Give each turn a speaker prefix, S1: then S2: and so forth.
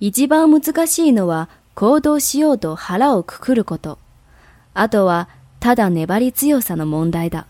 S1: 一番難しいのは行動しようと腹をくくること。あとはただ粘り強さの問題だ。